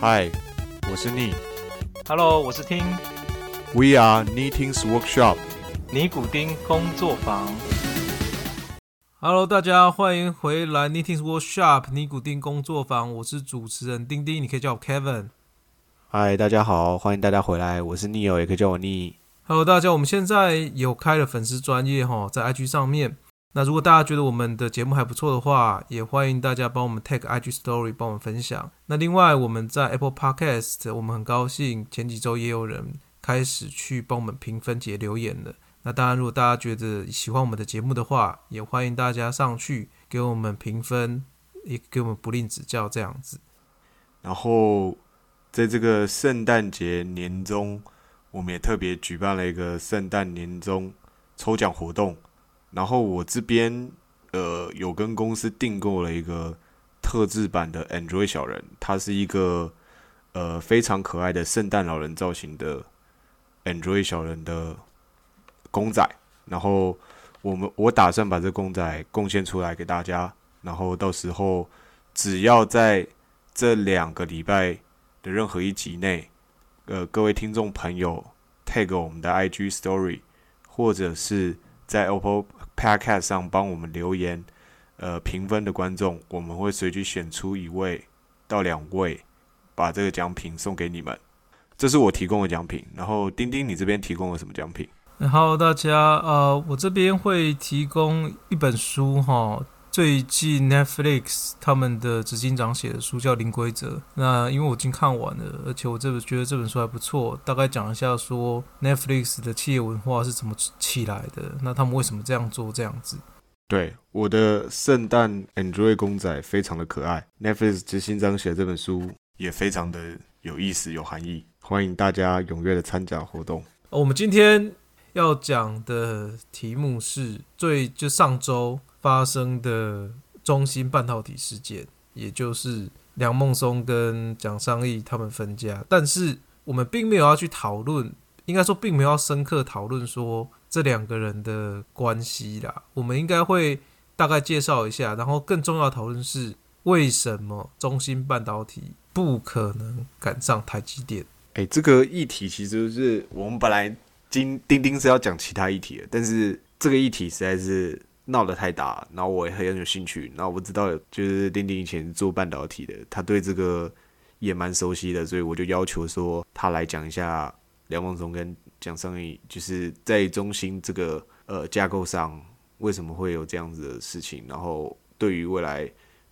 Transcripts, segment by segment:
嗨，我是逆。Hello，我是听 We are Knitting's Workshop。尼古丁工作坊。Hello，大家欢迎回来 Knitting's Workshop 尼古丁工作坊，我是主持人丁丁，你可以叫我 Kevin。嗨，大家好，欢迎大家回来，我是 Neo，也可以叫我逆。Hello，大家，我们现在有开了粉丝专业哈，在 IG 上面。那如果大家觉得我们的节目还不错的话，也欢迎大家帮我们 tag IG Story，帮我们分享。那另外，我们在 Apple Podcast，我们很高兴前几周也有人开始去帮我们评分解留言了。那当然，如果大家觉得喜欢我们的节目的话，也欢迎大家上去给我们评分，也给我们不吝指教这样子。然后在这个圣诞节年中，我们也特别举办了一个圣诞年终抽奖活动。然后我这边呃有跟公司订购了一个特制版的 Android 小人，它是一个呃非常可爱的圣诞老人造型的 Android 小人的公仔。然后我们我打算把这公仔贡献出来给大家，然后到时候只要在这两个礼拜的任何一集内，呃，各位听众朋友 tag 我们的 IG Story，或者是在 Apple Podcast 上帮我们留言，呃，评分的观众，我们会随机选出一位到两位，把这个奖品送给你们。这是我提供的奖品。然后丁丁，你这边提供了什么奖品？然后大家，呃，我这边会提供一本书哈，最近 Netflix 他们的执行长写的书叫《零规则》。那因为我已经看完了，而且我这本觉得这本书还不错，大概讲一下说 Netflix 的企业文化是怎么起来的，那他们为什么这样做这样子。对，我的圣诞 Android 公仔非常的可爱。Netflix 执行长写的这本书也非常的有意思、有含义，欢迎大家踊跃的参加活动。我们今天要讲的题目是最就上周发生的中芯半导体事件，也就是梁孟松跟蒋尚义他们分家，但是我们并没有要去讨论，应该说并没有要深刻讨论说这两个人的关系啦。我们应该会大概介绍一下，然后更重要的讨论是为什么中芯半导体不可能赶上台积电。哎，这个议题其实是我们本来今钉钉是要讲其他议题的，但是这个议题实在是闹得太大，然后我也很有兴趣。然后我知道就是丁丁以前做半导体的，他对这个也蛮熟悉的，所以我就要求说他来讲一下梁孟松跟蒋尚义，就是在中芯这个呃架构上为什么会有这样子的事情，然后对于未来，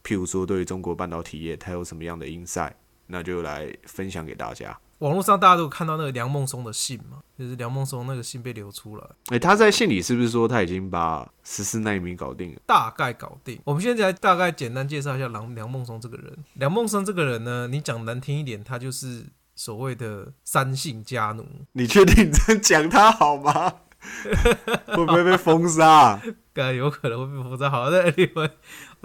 譬如说对于中国半导体业，它有什么样的 insight，那就来分享给大家。网络上大家都有看到那个梁孟松的信嘛，就是梁孟松那个信被流出来，哎、他在信里是不是说他已经把十四纳米搞定了？大概搞定。我们现在大概简单介绍一下梁梁孟松这个人。梁孟松这个人呢，你讲难听一点，他就是所谓的三姓家奴。你确定你这样讲他好吗？会不会被封杀、该有可能会被封杀。好的，anyway，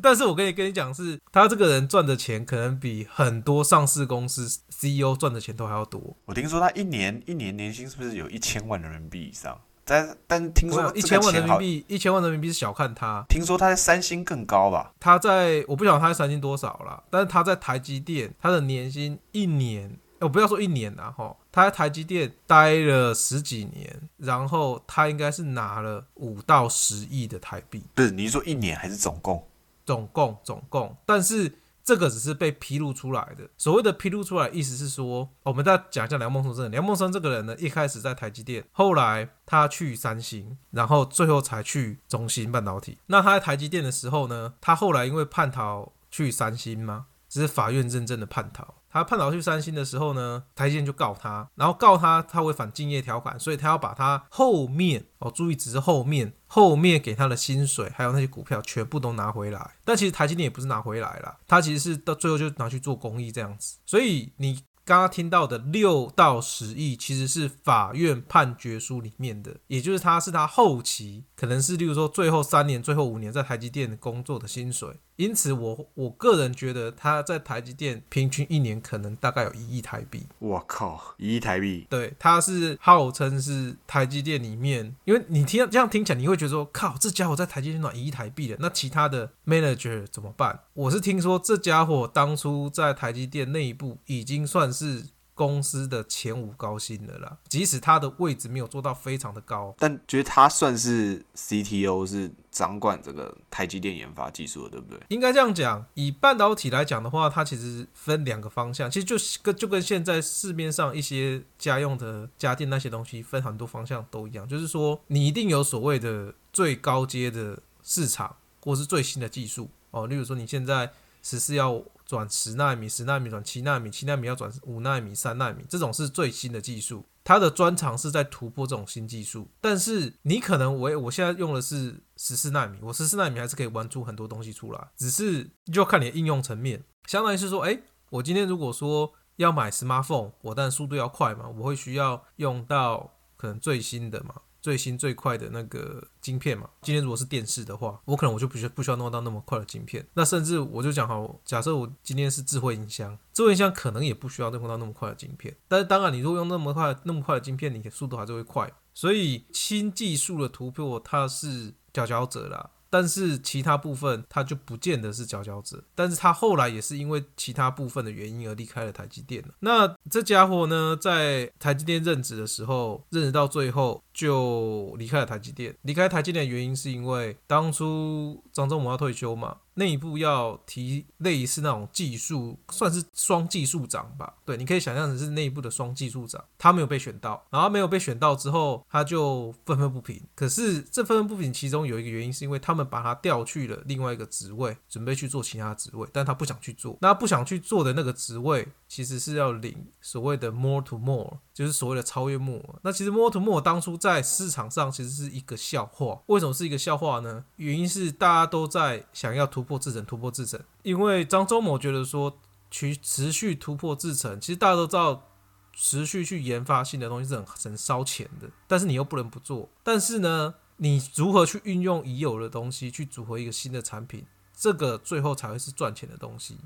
但是我跟你跟你讲是，他这个人赚的钱可能比很多上市公司 CEO 赚的钱都还要多。我听说他一年一年年薪是不是有一千万人民币以上？但但听说一千万人民币，币，一千万人民币是小看他。听说他在三星更高吧？他在我不晓得他在三星多少啦，但是他在台积电，他的年薪一年，我不要说一年啦，哈，他在台积电待了十几年，然后他应该是拿了五到十亿的台币，不是，你是说一年还是总共？总共总共，但是这个只是被披露出来的。所谓的披露出来，意思是说，我们再讲一下梁孟松这个人。梁孟松这个人呢，一开始在台积电，后来他去三星，然后最后才去中芯半导体。那他在台积电的时候呢，他后来因为叛逃去三星嘛，只是法院认证的叛逃。他叛逃去三星的时候呢，台积电就告他，然后告他他违反竞业条款，所以他要把他后面哦，注意只是后面后面给他的薪水还有那些股票全部都拿回来。但其实台积电也不是拿回来了，他其实是到最后就拿去做公益这样子。所以你刚刚听到的六到十亿，其实是法院判决书里面的，也就是他是他后期可能是例如说最后三年、最后五年在台积电工作的薪水。因此我我个人觉得他在台积电平均一年可能大概有一亿台币。我靠，一亿台币，对，他是号称是台积电里面，因为你听这样听起来，你会觉得说，靠，这家伙在台积电赚一亿台币了，那其他的 manager 怎么办？我是听说这家伙当初在台积电内部已经算是。公司的前五高薪的啦，即使他的位置没有做到非常的高，但觉得他算是 CTO，是掌管这个台积电研发技术的，对不对？应该这样讲。以半导体来讲的话，它其实分两个方向，其实就跟就跟现在市面上一些家用的家电那些东西分很多方向都一样，就是说你一定有所谓的最高阶的市场，或是最新的技术哦。例如说你现在十四要。转十纳米，十纳米转七纳米，七纳米要转五纳米、三纳米，这种是最新的技术。它的专长是在突破这种新技术。但是你可能我我现在用的是十四纳米，我十四纳米还是可以玩出很多东西出来，只是就看你的应用层面。相当于是说，哎，我今天如果说要买 smartphone，我但速度要快嘛，我会需要用到可能最新的嘛。最新最快的那个晶片嘛，今天如果是电视的话，我可能我就不需不需要弄到那么快的晶片。那甚至我就讲好，假设我今天是智慧音箱，智慧音箱可能也不需要弄到那么快的晶片。但是当然，你如果用那么快那么快的晶片，你的速度还是会快。所以新技术的突破，它是佼佼者啦。但是其他部分他就不见得是佼佼者，但是他后来也是因为其他部分的原因而离开了台积电。那这家伙呢，在台积电任职的时候，任职到最后就离开了台积电。离开台积电的原因是因为当初张忠谋要退休嘛。内部要提类似那种技术，算是双技术长吧。对，你可以想象成是内部的双技术长，他没有被选到，然后没有被选到之后，他就愤愤不平。可是这愤愤不平，其中有一个原因是因为他们把他调去了另外一个职位，准备去做其他职位，但他不想去做。那不想去做的那个职位，其实是要领所谓的 more to more。就是所谓的超越 more。那其实 more to more 当初在市场上其实是一个笑话。为什么是一个笑话呢？原因是大家都在想要突破制程，突破制程。因为张忠谋觉得说，去持续突破制程，其实大家都知道，持续去研发新的东西是很很烧钱的。但是你又不能不做。但是呢，你如何去运用已有的东西去组合一个新的产品，这个最后才会是赚钱的东西。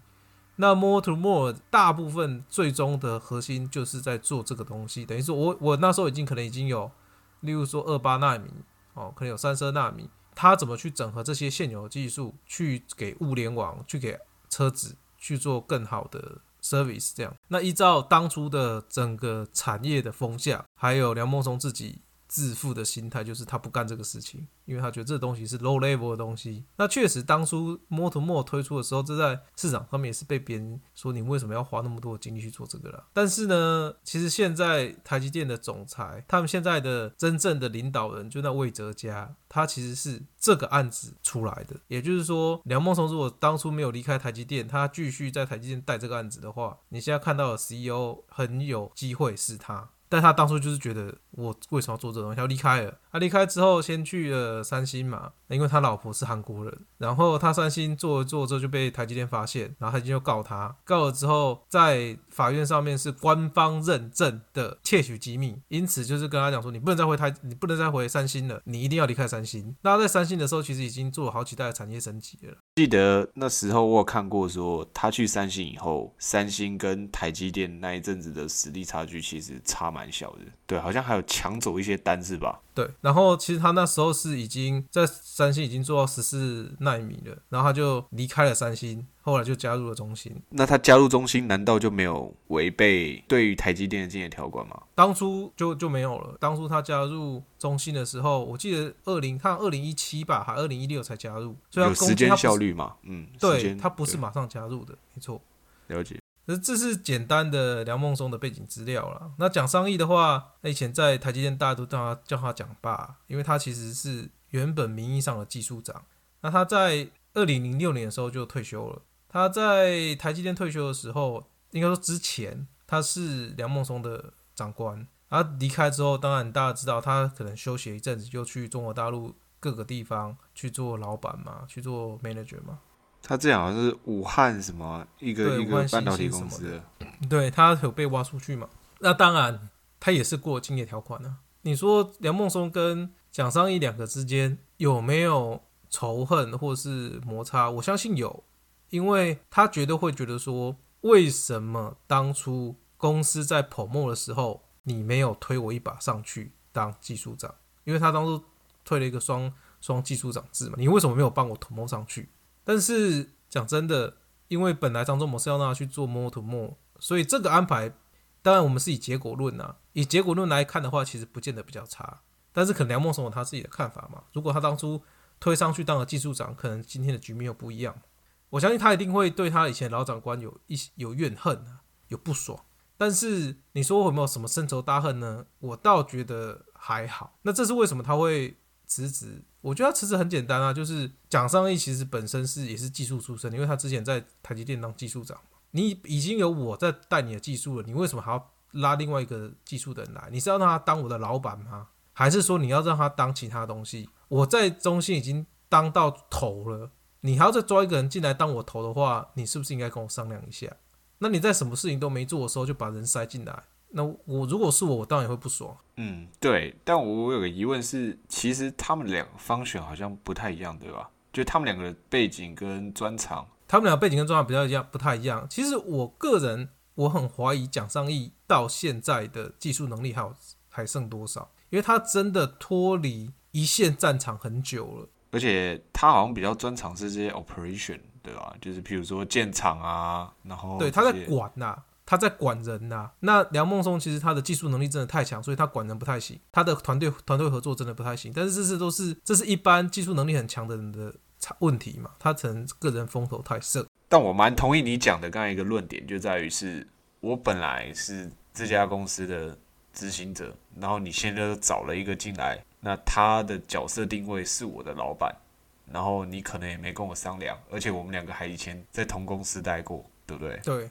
那 more to more 大部分最终的核心就是在做这个东西，等于说我我那时候已经可能已经有，例如说二八纳米哦，可能有三十二纳米，它怎么去整合这些现有技术，去给物联网，去给车子去做更好的 service，这样。那依照当初的整个产业的风向，还有梁孟松自己。自负的心态就是他不干这个事情，因为他觉得这东西是 low level 的东西。那确实，当初 m o t o m o 推出的时候，这在市场上面也是被别人说你为什么要花那么多的精力去做这个了。但是呢，其实现在台积电的总裁，他们现在的真正的领导人就那魏哲家，他其实是这个案子出来的。也就是说，梁孟松如果当初没有离开台积电，他继续在台积电带这个案子的话，你现在看到的 CEO 很有机会是他。但他当初就是觉得，我为什么要做这东西？要离开了。他离开之后，先去了三星嘛，因为他老婆是韩国人。然后他三星做做之后就被台积电发现，然后台积电就告他。告了之后，在法院上面是官方认证的窃取机密，因此就是跟他讲说，你不能再回台，你不能再回三星了，你一定要离开三星。那在三星的时候，其实已经做了好几代的产业升级了。记得那时候我有看过，说他去三星以后，三星跟台积电那一阵子的实力差距其实差蛮小的。对，好像还有抢走一些单是吧？对，然后其实他那时候是已经在三星已经做到十四纳米了，然后他就离开了三星，后来就加入了中芯。那他加入中芯，难道就没有违背对于台积电的竞业条款吗？当初就就没有了。当初他加入中芯的时候，我记得二零看二零一七吧，还二零一六才加入，所以有时间效率嘛？嗯，对他不是马上加入的，没错。了解。那这是简单的梁孟松的背景资料了。那讲商议的话，以前在台积电，大家都叫他叫他蒋爸，因为他其实是原本名义上的技术长。那他在二零零六年的时候就退休了。他在台积电退休的时候，应该说之前他是梁孟松的长官。然后离开之后，当然大家知道他可能休息一阵子，就去中国大陆各个地方去做老板嘛，去做 manager 嘛。他这样好像是武汉什么一个一个半导体公司，对他有被挖出去嘛？那当然，他也是过竞业条款呢。你说梁孟松跟蒋尚义两个之间有没有仇恨或是摩擦？我相信有，因为他绝对会觉得说，为什么当初公司在 promo 的时候，你没有推我一把上去当技术长？因为他当初推了一个双双技术长制嘛，你为什么没有帮我 promo 上去？但是讲真的，因为本来张忠谋是要让他去做 more to more，所以这个安排，当然我们是以结果论啊，以结果论来看的话，其实不见得比较差。但是可能梁孟松有他自己的看法嘛，如果他当初推上去当了技术长，可能今天的局面又不一样。我相信他一定会对他以前老长官有一些有怨恨啊，有不爽。但是你说我有没有什么深仇大恨呢？我倒觉得还好。那这是为什么他会辞职？我觉得他辞职很简单啊，就是蒋尚义其实本身是也是技术出身，因为他之前在台积电当技术长嘛。你已经有我在带你的技术了，你为什么还要拉另外一个技术的人来？你是要让他当我的老板吗？还是说你要让他当其他东西？我在中心已经当到头了，你还要再抓一个人进来当我头的话，你是不是应该跟我商量一下？那你在什么事情都没做的时候就把人塞进来，那我如果是我，我当然也会不爽。嗯，对。但我有个疑问是，其实他们两方选好像不太一样，对吧？就他们两个的背景跟专长，他们两个背景跟专长比较一样，不太一样。其实我个人我很怀疑蒋尚义到现在的技术能力还有还剩多少。因为他真的脱离一线战场很久了，而且他好像比较专长是这些 operation，对吧？就是譬如说建厂啊，然后对他在管呐，他在管人呐。那梁孟松其实他的技术能力真的太强，所以他管人不太行，他的团队团队合作真的不太行。但是这是都是这是一般技术能力很强的人的问题嘛？他可能个人风头太盛。但我蛮同意你讲的刚才一个论点，就在于是我本来是这家公司的。执行者，然后你现在又找了一个进来，那他的角色定位是我的老板，然后你可能也没跟我商量，而且我们两个还以前在同公司待过，对不？对，对。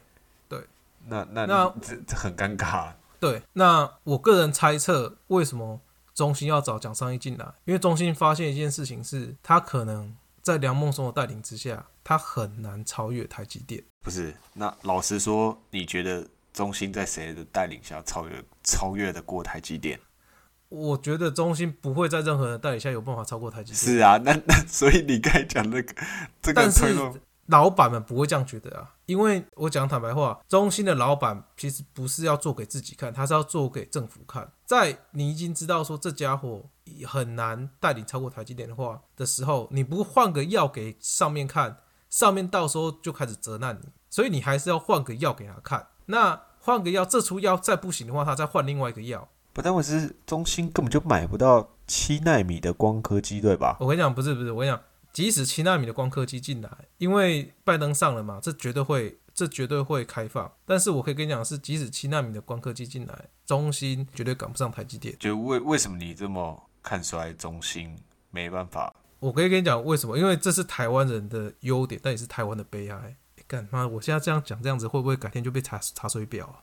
那那那这这很尴尬。对，那我个人猜测，为什么中心要找蒋尚义进来？因为中心发现一件事情是，他可能在梁孟松的带领之下，他很难超越台积电。不是，那老实说，你觉得？中心在谁的带领下超越超越的过台积电？我觉得中心不会在任何人带领下有办法超过台积电。是啊，那那所以你刚才讲那个这个，但是老板们不会这样觉得啊，因为我讲坦白话，中心的老板其实不是要做给自己看，他是要做给政府看。在你已经知道说这家伙很难带领超过台积电的话的时候，你不换个药给上面看，上面到时候就开始责难你，所以你还是要换个药给他看。那换个药，这出药再不行的话，他再换另外一个药。不，但我是中心根本就买不到七纳米的光刻机，对吧？我跟你讲，不是不是，我跟你讲，即使七纳米的光刻机进来，因为拜登上了嘛，这绝对会，这绝对会开放。但是我可以跟你讲，是即使七纳米的光刻机进来，中心绝对赶不上台积电。就为为什么你这么看衰中心？没办法，我可以跟你讲为什么，因为这是台湾人的优点，但也是台湾的悲哀。干妈，我现在这样讲，这样子会不会改天就被查查水表啊？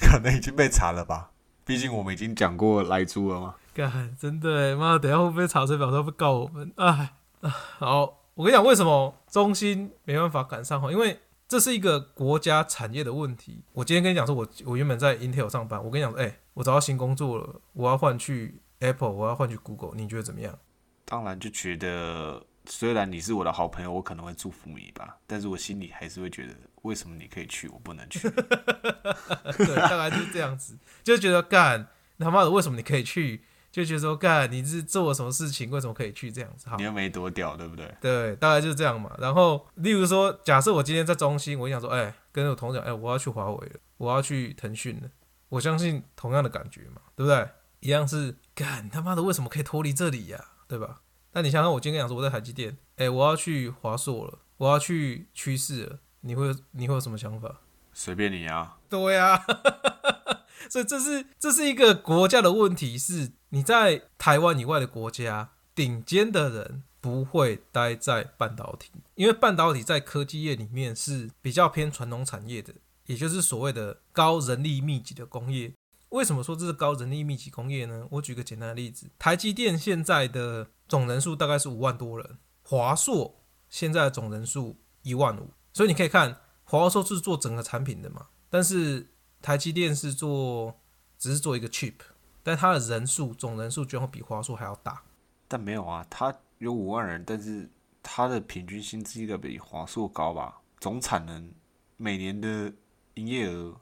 可能已经被查了吧，毕竟我们已经讲过来猪了嘛。干，真的，妈，等下会不会查水表，他会告我们？哎，好，我跟你讲，为什么中心没办法赶上哈？因为这是一个国家产业的问题。我今天跟你讲说，我我原本在 Intel 上班，我跟你讲说，哎，我找到新工作了，我要换去 Apple，我要换去 Google，你觉得怎么样？当然就觉得。虽然你是我的好朋友，我可能会祝福你吧，但是我心里还是会觉得，为什么你可以去，我不能去？对，大概就是这样子，就觉得干他妈的，为什么你可以去？就觉得说干你是做了什么事情，为什么可以去这样子？你又没多屌，对不对？对，大概就是这样嘛。然后，例如说，假设我今天在中心，我想说，哎，跟我同事讲，哎，我要去华为了，我要去腾讯了。我相信同样的感觉嘛，对不对？一样是干他妈的，为什么可以脱离这里呀？对吧？那你想想，我今天讲说我在台积电，哎，我要去华硕了，我要去趋势了，你会你会有什么想法？随便你啊。对啊，所以这是这是一个国家的问题，是你在台湾以外的国家，顶尖的人不会待在半导体，因为半导体在科技业里面是比较偏传统产业的，也就是所谓的高人力密集的工业。为什么说这是高人力密集工业呢？我举个简单的例子，台积电现在的总人数大概是五万多人，华硕现在的总人数一万五，所以你可以看华硕是做整个产品的嘛，但是台积电是做只是做一个 chip，但它的人数总人数居然会比华硕还要大。但没有啊，它有五万人，但是它的平均薪资应该比华硕高吧？总产能每年的营业额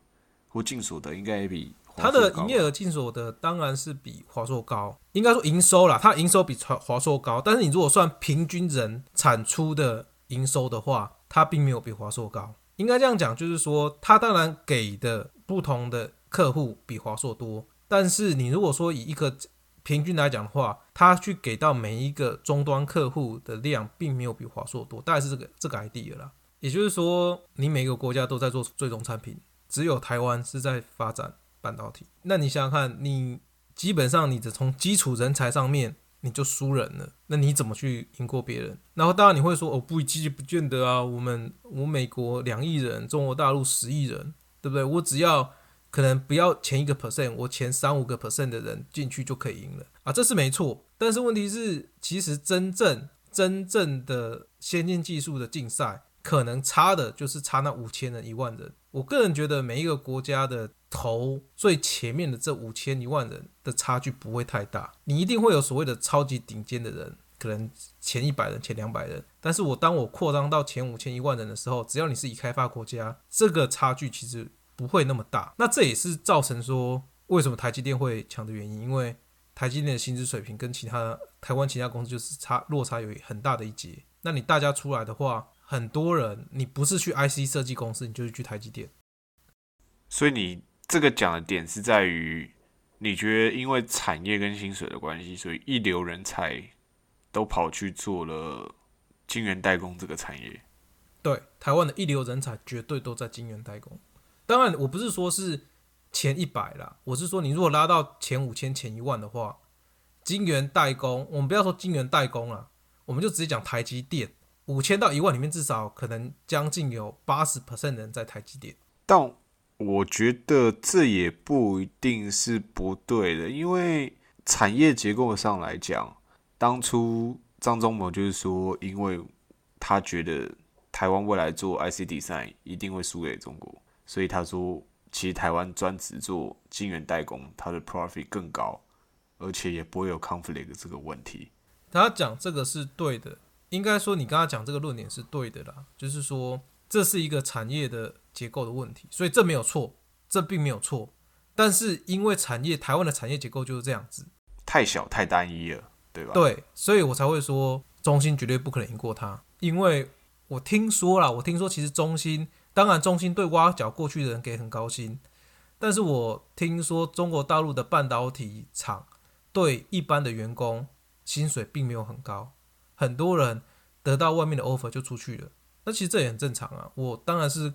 或净所得应该也比他的营业额净所得当然是比华硕高，应该说营收啦，它营收比华华硕高，但是你如果算平均人产出的营收的话，它并没有比华硕高。应该这样讲，就是说它当然给的不同的客户比华硕多，但是你如果说以一个平均来讲的话，它去给到每一个终端客户的量，并没有比华硕多，大概是这个这个 idea 啦。也就是说，你每个国家都在做最终产品，只有台湾是在发展半导体。那你想想看，你基本上你只从基础人才上面你就输人了，那你怎么去赢过别人？然后当然你会说，哦，不积极不见得啊，我们我美国两亿人，中国大陆十亿人，对不对？我只要可能不要前一个 percent，我前三五个 percent 的人进去就可以赢了啊，这是没错。但是问题是，其实真正真正的先进技术的竞赛，可能差的就是差那五千人、一万人。我个人觉得，每一个国家的头最前面的这五千一万人的差距不会太大，你一定会有所谓的超级顶尖的人，可能前一百人、前两百人。但是我当我扩张到前五千一万人的时候，只要你是已开发国家，这个差距其实不会那么大。那这也是造成说为什么台积电会强的原因，因为台积电的薪资水平跟其他台湾其他公司就是差落差有很大的一截。那你大家出来的话，很多人你不是去 IC 设计公司，你就是去台积电。所以你这个讲的点是在于，你觉得因为产业跟薪水的关系，所以一流人才都跑去做了晶圆代工这个产业。对，台湾的一流人才绝对都在晶圆代工。当然，我不是说是前一百啦，我是说你如果拉到前五千、前一万的话，晶圆代工，我们不要说晶圆代工了，我们就直接讲台积电，五千到一万里面至少可能将近有八十 percent 人在台积电。但我觉得这也不一定是不对的，因为产业结构上来讲，当初张忠谋就是说，因为他觉得台湾未来做 IC design 一定会输给中国，所以他说，其实台湾专职做晶圆代工，它的 profit 更高，而且也不会有 conflict 这个问题。他讲这个是对的，应该说你刚刚讲这个论点是对的啦，就是说这是一个产业的结构的问题，所以这没有错，这并没有错。但是因为产业台湾的产业结构就是这样子，太小太单一了，对吧？对，所以我才会说中心绝对不可能赢过他，因为我听说啦，我听说其实中芯，当然中芯对挖角过去的人给很高薪，但是我听说中国大陆的半导体厂对一般的员工薪水并没有很高，很多人得到外面的 offer 就出去了，那其实这也很正常啊。我当然是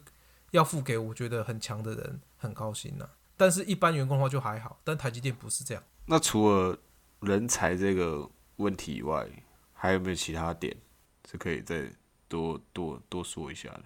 要付给我觉得很强的人很高薪啊、但是一般员工的话就还好，但台积电不是这样。那除了人才这个问题以外，还有没有其他点是可以再多多多说一下的？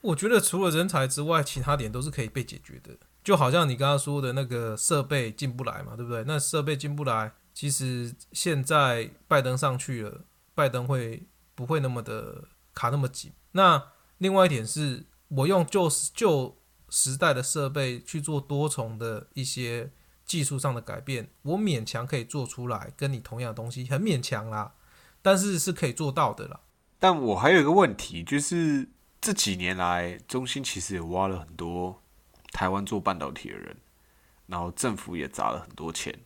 我觉得除了人才之外，其他点都是可以被解决的。就好像你刚刚说的那个设备进不来嘛，对不对？那设备进不来，其实现在拜登上去了，拜登会不会那么的卡那么紧？那另外一点是，我用旧旧时代的设备去做多重的一些技术上的改变，我勉强可以做出来跟你同样的东西，很勉强啦，但是是可以做到的啦。但我还有一个问题，就是这几年来，中心其实也挖了很多台湾做半导体的人，然后政府也砸了很多钱。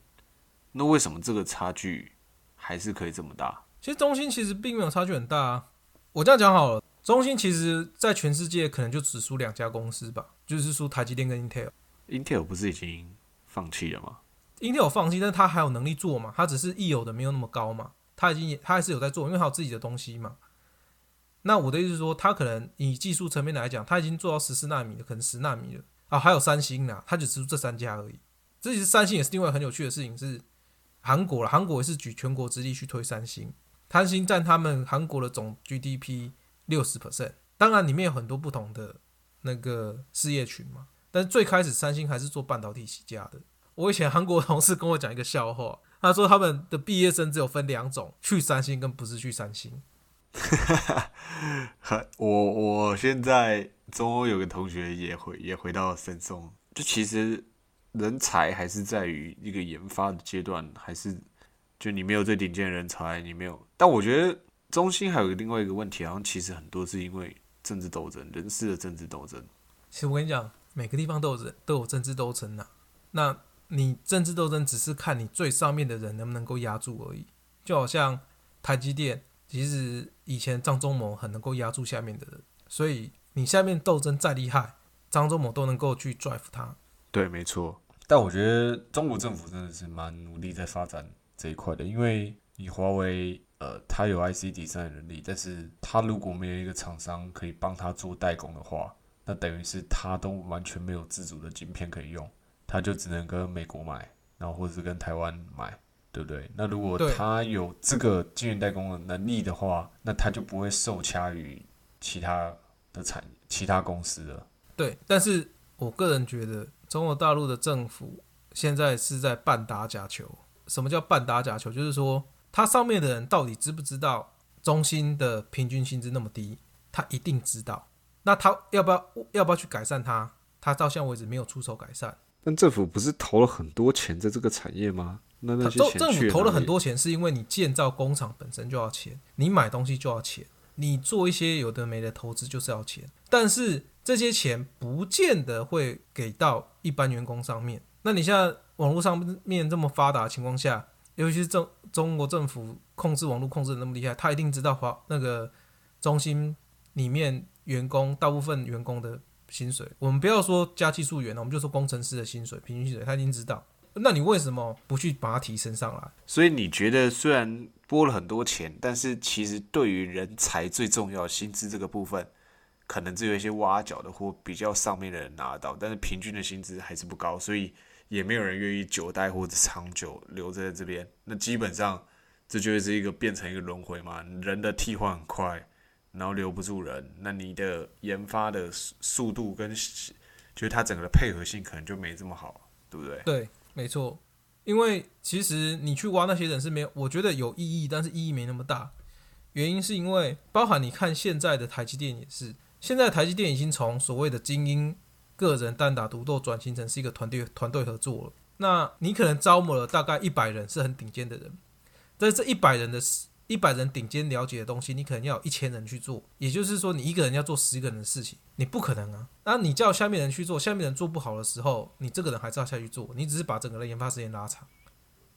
那为什么这个差距还是可以这么大？其实中芯其实并没有差距很大啊。我这样讲好了，中芯其实在全世界可能就只输两家公司吧，就是输台积电跟 Intel。Intel 不是已经放弃了吗？Intel 放弃，但是他还有能力做嘛，他只是一有的没有那么高嘛，他已经也他还是有在做，因为他有自己的东西嘛。那我的意思是说，他可能以技术层面来讲，他已经做到十四纳米了，可能十纳米了啊，还有三星啦，他只只出这三家而已。这其实三星也是另外很有趣的事情是，韩国了，韩国也是举全国之力去推三星，三星占他们韩国的总 GDP 六十 percent，当然里面有很多不同的那个事业群嘛，但是最开始三星还是做半导体起家的。我以前韩国同事跟我讲一个笑话，他说他们的毕业生只有分两种，去三星跟不是去三星。我我现在中欧有个同学也回也回到深松，就其实人才还是在于一个研发的阶段，还是就你没有最顶尖的人才，你没有。但我觉得中心还有另外一个问题，好像其实很多是因为政治斗争，人事的政治斗争。其实我跟你讲，每个地方都有人都有政治斗争呐、那你政治斗争只是看你最上面的人能不能够压住而已。就好像台积电，其实以前张忠谋很能够压住下面的人，所以你下面斗争再厉害，张忠谋都能够去 drive 他。对，没错。但我觉得中国政府真的是蛮努力在发展这一块的，因为你华为，呃，它有 IC 底三的能力，但是它如果没有一个厂商可以帮他做代工的话，那等于是他都完全没有自主的晶片可以用，他就只能跟美国买，然后或者是跟台湾买，对不对？那如果他有这个晶圆代工的能力的话，那他就不会受掐于其他的产其他公司了。对，但是我个人觉得，中国大陆的政府现在是在半打假球。什么叫半打假球？就是说，他上面的人到底知不知道中心的平均薪资那么低？他一定知道。那他要不要要不要去改善他？他到现在为止没有出手改善。但政府不是投了很多钱在这个产业吗？那那些政政府投了很多钱，是因为你建造工厂本身就要钱，你买东西就要钱，你做一些有的没的投资就是要钱。但是这些钱不见得会给到一般员工上面。那你现在网络上面这么发达的情况下，尤其是中中国政府控制网络控制的那么厉害，他一定知道华那个中心里面员工大部分员工的薪水。我们不要说加技术员了，我们就说工程师的薪水平均薪水，他一定知道。那你为什么不去把它提升上来？所以你觉得虽然拨了很多钱，但是其实对于人才最重要薪资这个部分，可能只有一些挖角的或比较上面的人拿到，但是平均的薪资还是不高，所以也没有人愿意久待或者长久留在这边。那基本上这就是一个变成一个轮回嘛，人的替换很快，然后留不住人，那你的研发的速速度跟就是它整个的配合性可能就没这么好，对不对？对，没错，因为其实你去挖那些人是没有，我觉得有意义，但是意义没那么大。原因是因为包含你看现在的台积电也是，现在台积电已经从所谓的精英个人单打独斗转型成是一个团队团队合作了。那你可能招募了大概一百人是很顶尖的人，但是这一百人的一百人顶尖了解的东西，你可能要一千人去做，也就是说你一个人要做十个人的事情，你不可能啊。那你叫下面人去做，下面人做不好的时候，你这个人还是要下去做，你只是把整个的研发时间拉长。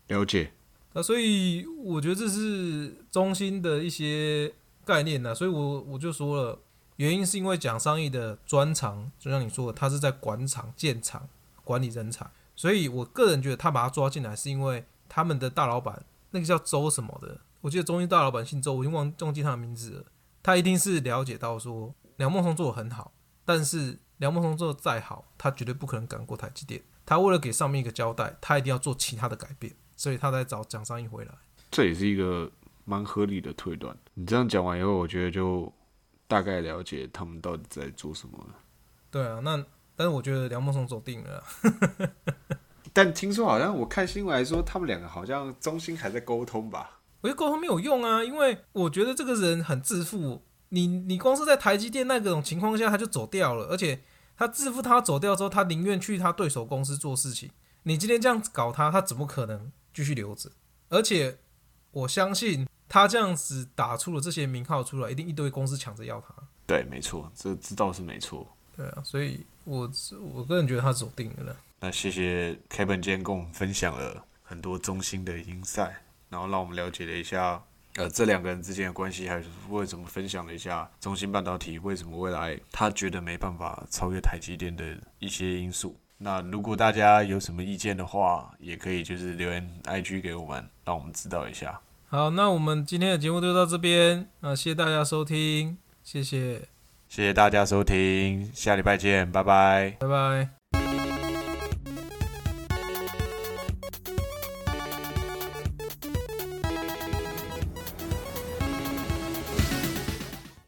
了解。那所以我觉得这是中心的一些概念呢、所以我我就说了，原因是因为蒋尚义的专长，就像你说的，他是在管厂、建厂、管理人才，所以我个人觉得他把他抓进来，是因为他们的大老板那个叫周什么的，我记得中心大老板姓周，我已经忘忘记他的名字了，他一定是了解到说梁孟松做的很好，但是梁孟松做的再好，他绝对不可能赶过台积电，他为了给上面一个交代，他一定要做其他的改变。所以他才找蒋尚义回来。这也是一个蛮合理的推断。你这样讲完以后，我觉得就大概了解他们到底在做什么了。对啊，那但是我觉得梁孟松走定了啊。但听说好像我看新闻来说，他们两个好像中心还在沟通吧？我觉得沟通没有用啊，因为我觉得这个人很自负。你你光是在台积电那种情况下他就走掉了，而且他自负，他走掉之后，他宁愿去他对手公司做事情。你今天这样搞他，他怎么可能继续留着？而且我相信他这样子打出了这些名号出来，一定一堆公司抢着要他。对，没错，这知道是没错。对啊，所以我我个人觉得他走定了。那谢谢 Kevin 今天跟我们分享了很多中心的英赛，然后让我们了解了一下呃这两个人之间的关系，还是为什么分享了一下中芯半导体为什么未来他觉得没办法超越台积电的一些因素。那如果大家有什么意见的话，也可以就是留言 IG 给我们，让我们知道一下。好，那我们今天的节目就到这边，那谢谢大家收听，谢谢，谢谢大家收听，下礼拜见，拜拜。拜拜。